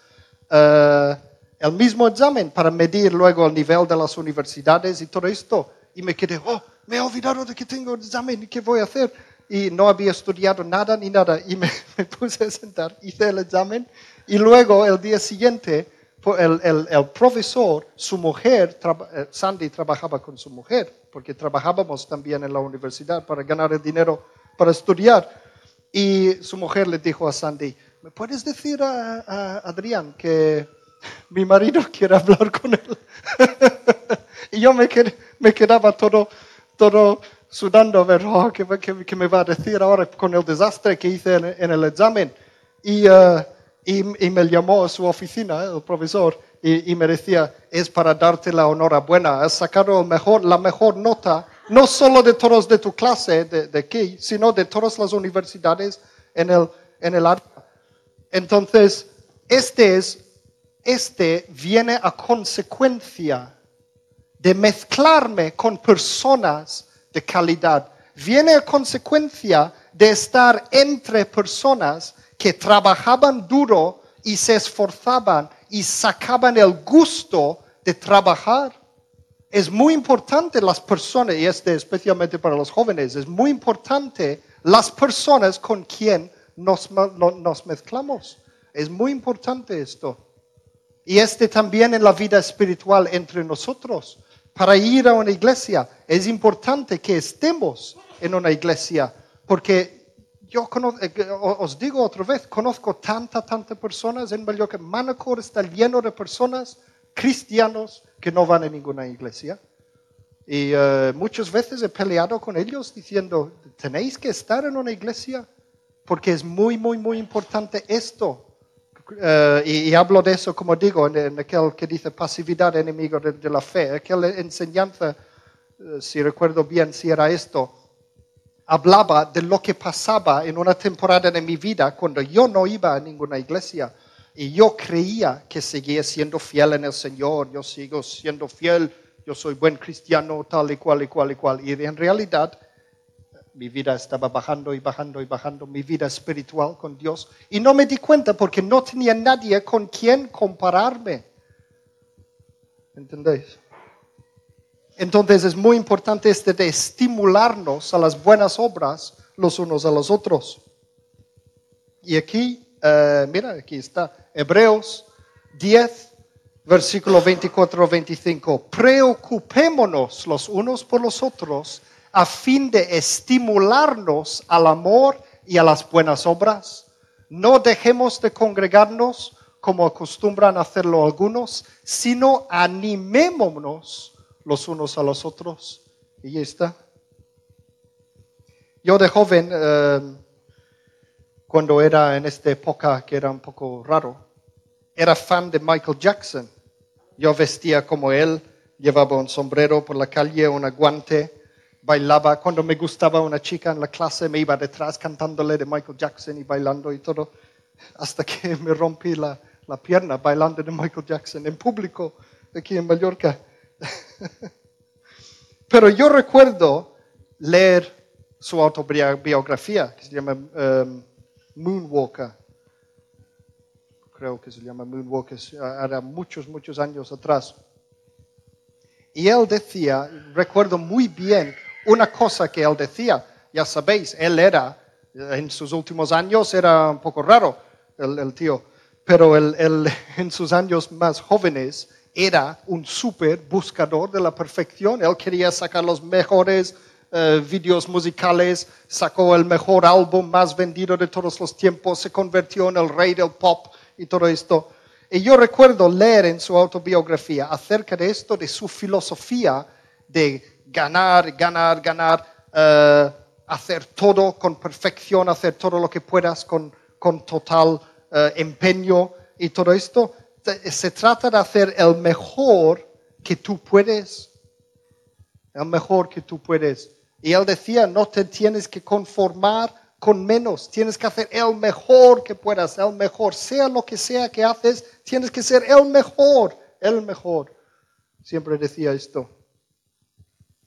B: Uh, el mismo examen para medir luego el nivel de las universidades y todo esto y me quedé, oh, me he olvidado de que tengo examen y qué voy a hacer. Y no había estudiado nada ni nada y me, me puse a sentar, hice el examen y luego el día siguiente el, el, el profesor, su mujer, eh, Sandy trabajaba con su mujer, porque trabajábamos también en la universidad para ganar el dinero para estudiar. Y su mujer le dijo a Sandy, ¿me puedes decir a, a Adrián que mi marido quiere hablar con él? y yo me quedé, me quedaba todo, todo sudando a ver oh, ¿qué, qué, me va a decir ahora con el desastre que hice en, en el examen. Y, uh, y, y, me llamó a su oficina, el profesor, y, y, me decía, es para darte la enhorabuena, has sacado mejor, la mejor nota, no solo de todos de tu clase de, de aquí, sino de todas las universidades en el, en el área. Entonces, este, es, este viene a consecuencia de mezclarme con personas de calidad. Viene a consecuencia de estar entre personas que trabajaban duro y se esforzaban y sacaban el gusto de trabajar. Es muy importante las personas, y este especialmente para los jóvenes, es muy importante las personas con quien nos, nos mezclamos. Es muy importante esto. Y este también en la vida espiritual entre nosotros para ir a una iglesia es importante que estemos en una iglesia, porque yo eh, os digo otra vez, conozco tantas, tantas personas en Mallorca. Manacor está lleno de personas cristianos que no van a ninguna iglesia. Y uh, muchas veces he peleado con ellos diciendo, tenéis que estar en una iglesia porque es muy, muy, muy importante esto. Uh, y, y, hablo de eso, como digo, en, en aquel que dice pasividad enemigo de, de la fe, aquella enseñanza, uh, si recuerdo bien, si era esto, hablaba de lo que pasaba en una temporada de mi vida cuando yo no iba a ninguna iglesia y yo creía que seguía siendo fiel en el Señor, yo sigo siendo fiel, yo soy buen cristiano, tal y cual y cual y cual. Y en realidad mi vida estaba bajando y bajando y bajando, mi vida espiritual con Dios. Y no me di cuenta porque no tenía nadie con quien compararme. ¿Entendéis? Entonces es muy importante este de estimularnos a las buenas obras los unos a los otros. Y aquí, uh, mira, aquí está, Hebreos 10, versículo 24-25. Preocupémonos los unos por los otros a fin de estimularnos al amor y a las buenas obras. No dejemos de congregarnos como acostumbran hacerlo algunos, sino animémonos los unos a los otros. Y ya está. Yo de joven, eh, cuando era en esta época que era un poco raro, era fan de Michael Jackson. Yo vestía como él, llevaba un sombrero por la calle, un guante bailaba, cuando me gustaba una chica en la clase, me iba detrás cantándole de Michael Jackson y bailando y todo, hasta que me rompí la, la pierna bailando de Michael Jackson en público aquí en Mallorca. Pero yo recuerdo leer su autobiografía, que se llama um, Moonwalker. Creo que se llama Moonwalker, era muchos, muchos años atrás. Y él decía, recuerdo muy bien una cosa que él decía, ya sabéis, él era, en sus últimos años era un poco raro el, tío, pero él, en sus años más jóvenes era un súper buscador de la perfección. Él quería sacar los mejores eh, videos musicales, sacó el mejor álbum más vendido de todos los tiempos, se convirtió en el rey del pop y todo esto. Y yo recuerdo leer en su autobiografía acerca de esto, de su filosofía de ganar, ganar, ganar, eh, hacer todo con perfección, hacer todo lo que puedas con, total eh, empeño y todo esto. Se trata de hacer el mejor que tú puedes, el mejor que tú puedes. Y él decía, no te tienes que conformar con menos, tienes que hacer el mejor que puedas, el mejor, sea lo que sea que haces, tienes que ser el mejor, el mejor. Siempre decía esto.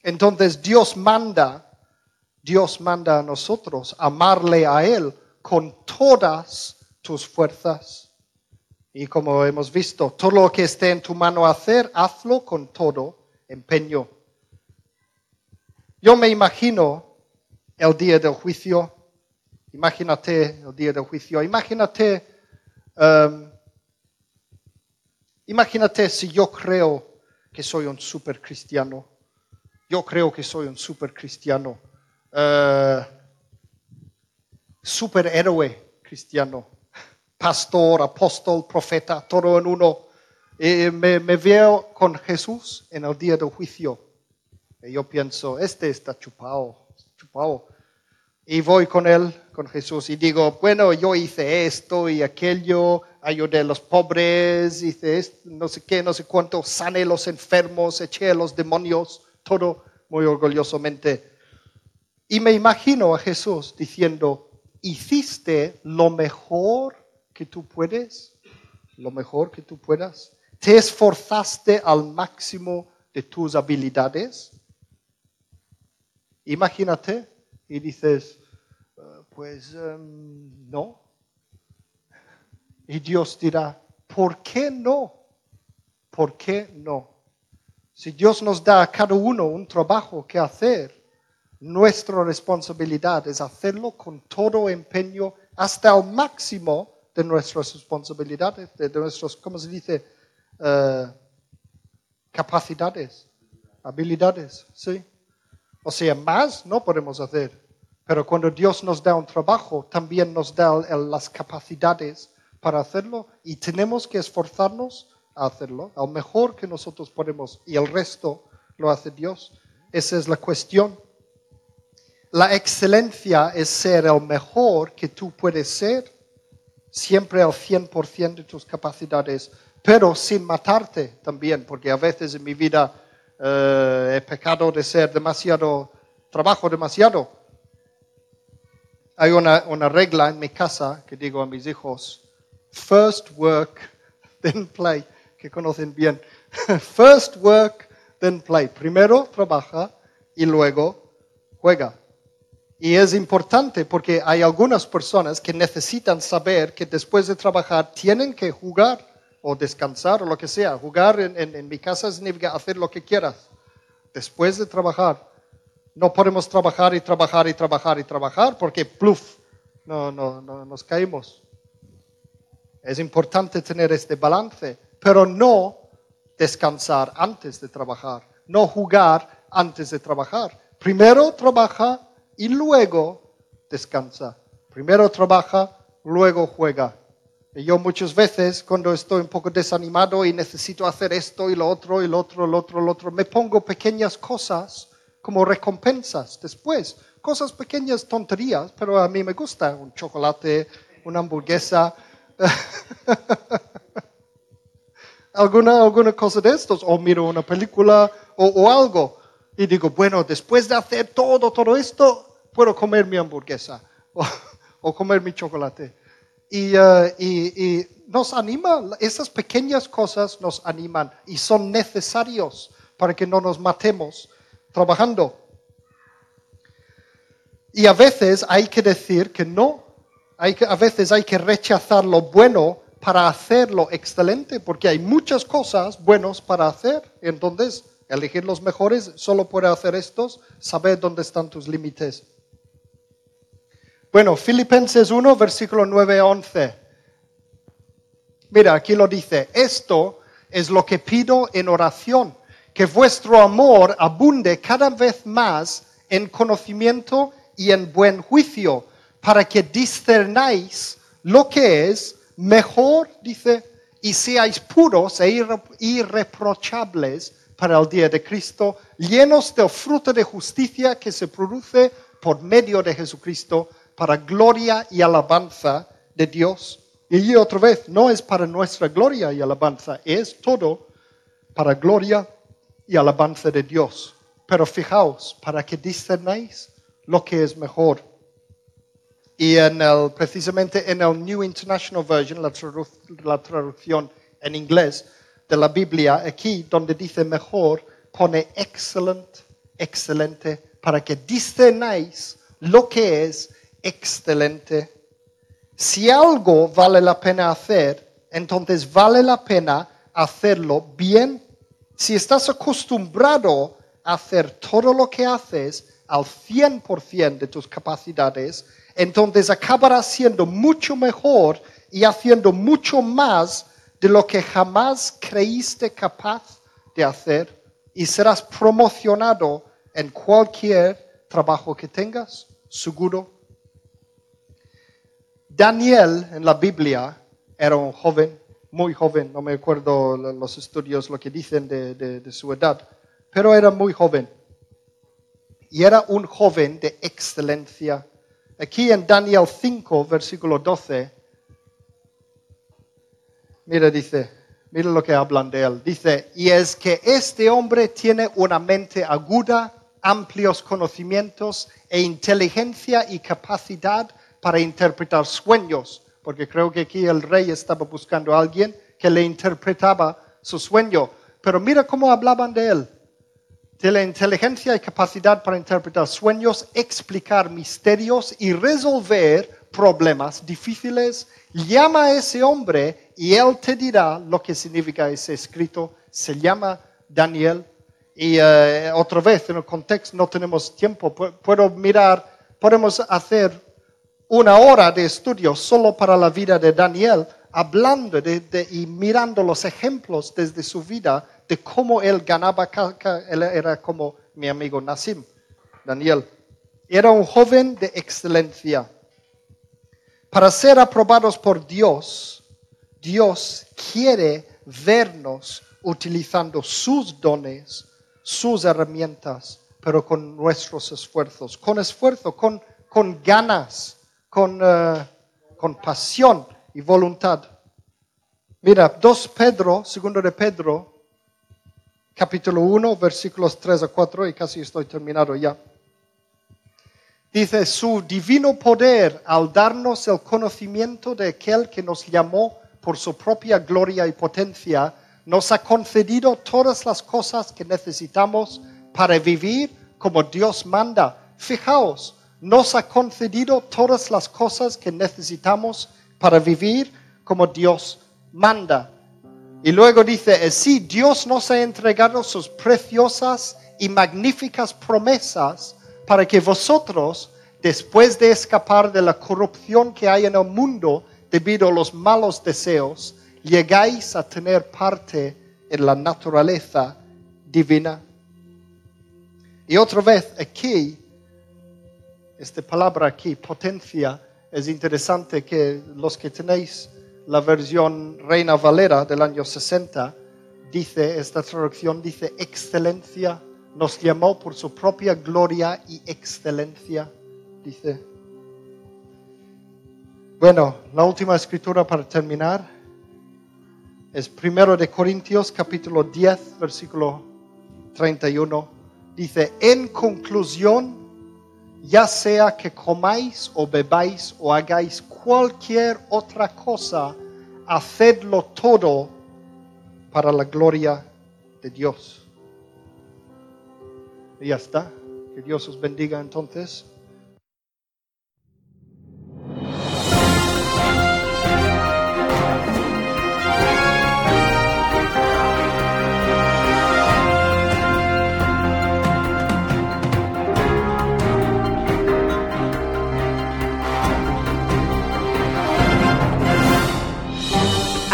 B: Entonces Dios manda, Dios manda a nosotros amarle a Él con todas tus fuerzas. Y como hemos visto, todo lo que esté en tu mano hacer, hazlo con todo empeño. Yo me imagino el día del juicio, imagínate el día del juicio, imagínate, um, imagínate si yo creo que soy un super cristiano, yo creo que soy un super cristiano, uh, superhéroe cristiano, pastor, apóstol, profeta, todo en uno. Y me, me veo con Jesús en el día del juicio y yo pienso, este está chupado, chupado. Y voy con él, con Jesús, y digo, bueno, yo hice esto y aquello, ayudé a los pobres, hice esto, no sé qué, no sé cuánto, sané los enfermos, eché a los demonios, todo muy orgullosamente. Y me imagino a Jesús diciendo, hiciste lo mejor que tú puedes, lo mejor que tú puedas. Te esforzaste al máximo de tus habilidades Imagínate y dices, eh, pues em, no. Y Dios dirá, ¿por qué no? ¿Por qué no? Si Dios nos da a cada uno un trabajo que hacer, nuestra responsabilidad es hacerlo con todo empeño hasta el máximo de nuestras responsabilidades, de, nuestros, ¿cómo se dice? Eh, capacidades, habilidades, ¿sí? O sea, más no podemos hacer. Pero cuando Dios nos da un trabajo, también nos da las capacidades para hacerlo y tenemos que esforzarnos a hacerlo, al mejor que nosotros podemos y el resto lo hace Dios. Esa es la cuestión. La excelencia es ser el mejor que tú puedes ser, siempre al 100% de tus capacidades, pero sin matarte también, porque a veces en mi vida eh, he pecado de ser demasiado, trabajo demasiado. Hay una, una regla en mi casa que digo a mis hijos, first work, then play, que conocen bien. first work, then play. Primero trabaja y luego juega. Y es importante porque hay algunas personas que necesitan saber que después de trabajar tienen que jugar o descansar o lo que sea. Jugar en, mi casa significa hacer lo que quieras. Después de trabajar, no podemos trabajar y trabajar y trabajar y trabajar porque, pluf, no, no, no nos caímos. Es importante tener este balance, pero no descansar antes de trabajar, no jugar antes de trabajar. Primero trabaja y luego descansa. Primero trabaja, luego juega. Y yo muchas veces cuando estoy un poco desanimado y necesito hacer esto y lo otro y lo otro, lo otro, lo otro, me pongo pequeñas cosas como recompensas después. Cosas pequeñas, tonterías, pero a mí me gusta un chocolate, una hamburguesa, alguna, alguna cosa de estos, o miro una película o, o algo. Y digo, bueno, después de hacer todo, todo esto, puedo comer mi hamburguesa o, o comer mi chocolate. Eh, y, nos anima, esas pequeñas cosas nos animan y son necesarios para que no nos matemos trabajando. Y a veces hay que decir que no, hay que, a veces hay que rechazar lo bueno para hacer lo excelente, porque hay muchas cosas buenas para hacer. Entonces Elegir los mejores, solo puede hacer estos, saber dónde están tus límites. Bueno, Filipenses 1, versículo 9 a 11. Mira, aquí lo dice, esto es lo que pido en oración, que vuestro amor abunde cada vez más en conocimiento y en buen juicio, para que discernáis lo que es mejor, dice, y seáis puros e irreprochables para el día de Cristo, llenos del fruto de justicia que se produce por medio de Jesucristo para gloria y alabanza de Dios. Y otra vez, no es para nuestra gloria y alabanza, es todo para gloria y alabanza de Dios. Pero fijaos, para que discernáis lo que es mejor. Y en el, precisamente en el New International Version, la, la traducción en inglés de la Biblia, aquí donde dice mejor, pone excellent, excelente, para que discernáis lo que es excelente. Si algo vale la pena hacer, entonces vale la pena hacerlo bien. Si estás acostumbrado a hacer todo lo que haces al 100% de tus capacidades, entonces acabarás siendo mucho mejor y haciendo mucho más de lo que jamás creíste capaz de hacer y serás promocionado en cualquier trabajo que tengas, seguro. Daniel en la Biblia era un joven, muy joven, no me acuerdo los estudios lo que dicen de, de su edad, pero era muy joven. Y era un joven de excelencia Aquí en Daniel 5, versículo 12, mira, dice, mira lo que hablan de él. Dice, y es que este hombre tiene una mente aguda, amplios conocimientos e inteligencia y capacidad para interpretar sueños, porque creo que aquí el rey estaba buscando a alguien que le interpretaba su sueño. Pero mira cómo hablaban de él de la inteligencia y capacidad para interpretar sueños, explicar misterios y resolver problemas difíciles, llama a ese hombre y él te dirá lo que significa ese escrito. Se llama Daniel. Y eh, otra vez, en el contexto no tenemos tiempo. Puedo mirar, podemos hacer una hora de estudio solo para la vida de Daniel, hablando y mirando los ejemplos desde su vida de cómo él ganaba, él era como mi amigo Nassim, Daniel. Era un joven de excelencia. Para ser aprobados por Dios, Dios quiere vernos utilizando sus dones, sus herramientas, pero con nuestros esfuerzos, con esfuerzo, con, con ganas, con, eh, con pasión y voluntad. Mira, 2 Pedro, segundo de Pedro, capítulo 1, versículos 3 a 4, y casi estoy terminado ya. Dice, su divino poder al darnos el conocimiento de aquel que nos llamó por su propia gloria y potencia, nos ha concedido todas las cosas que necesitamos para vivir como Dios manda. Fijaos, nos ha concedido todas las cosas que necesitamos para vivir como Dios manda. Y luego dice, sí, Dios nos ha entregado sus preciosas y magníficas promesas para que vosotros, después de escapar de la corrupción que hay en el mundo debido a los malos deseos, llegáis a tener parte en la naturaleza divina. Y otra vez aquí, esta palabra aquí, potencia, es interesante que los que tenéis la versión Reina Valera del año 60, dice, esta traducción dice, excelencia, nos llamó por su propia gloria y excelencia, dice. Bueno, la última escritura para terminar es primero de Corintios capítulo 10, versículo 31. Dice, en conclusión, ya sea que comáis o bebáis o hagáis cualquier otra cosa, hacedlo todo para la gloria de Dios. Y ya está. Que Dios os bendiga entonces.